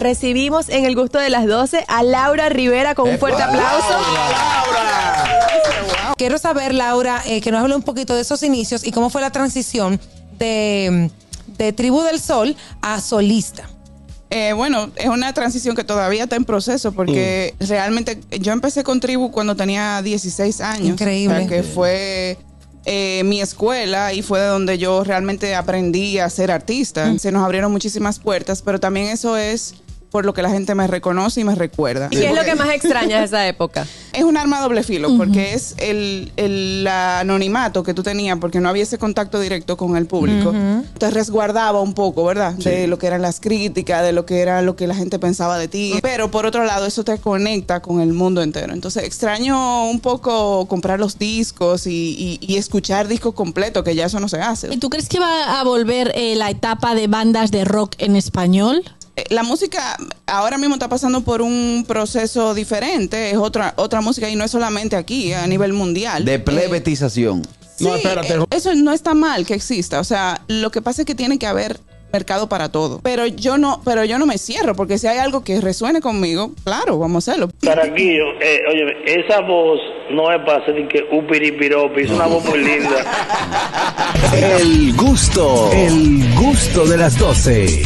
recibimos en el gusto de las 12 a Laura Rivera con un fuerte aplauso. Quiero saber, Laura, eh, que nos hable un poquito de esos inicios y cómo fue la transición de, de Tribu del Sol a solista. Eh, bueno, es una transición que todavía está en proceso porque realmente yo empecé con Tribu cuando tenía 16 años. Increíble. O sea, que fue eh, mi escuela y fue de donde yo realmente aprendí a ser artista. Se nos abrieron muchísimas puertas, pero también eso es por lo que la gente me reconoce y me recuerda. ¿Y qué es lo que más extrañas de esa época? Es un arma a doble filo, porque es el, el anonimato que tú tenías, porque no había ese contacto directo con el público. Te resguardaba un poco, ¿verdad? De lo que eran las críticas, de lo que era lo que la gente pensaba de ti. Pero por otro lado, eso te conecta con el mundo entero. Entonces, extraño un poco comprar los discos y, y- y escuchar discos completos, que ya eso no se hace. ¿Y tú crees que va a volver eh, la etapa de bandas de rock en español? La música ahora mismo está pasando por un proceso diferente, es otra otra música y no es solamente aquí, a nivel mundial. De Eh, plebetización. Sí, eh, eso no está mal que exista. O sea, lo que pasa es que tiene que haber mercado para todo. Pero yo no, pero yo no me cierro, porque si hay algo que resuene conmigo, claro, vamos a hacerlo. Caraquillo, eh, oye, esa voz no es para hacer ni que upiripiropi, es una voz muy linda. El gusto, el gusto de las 12.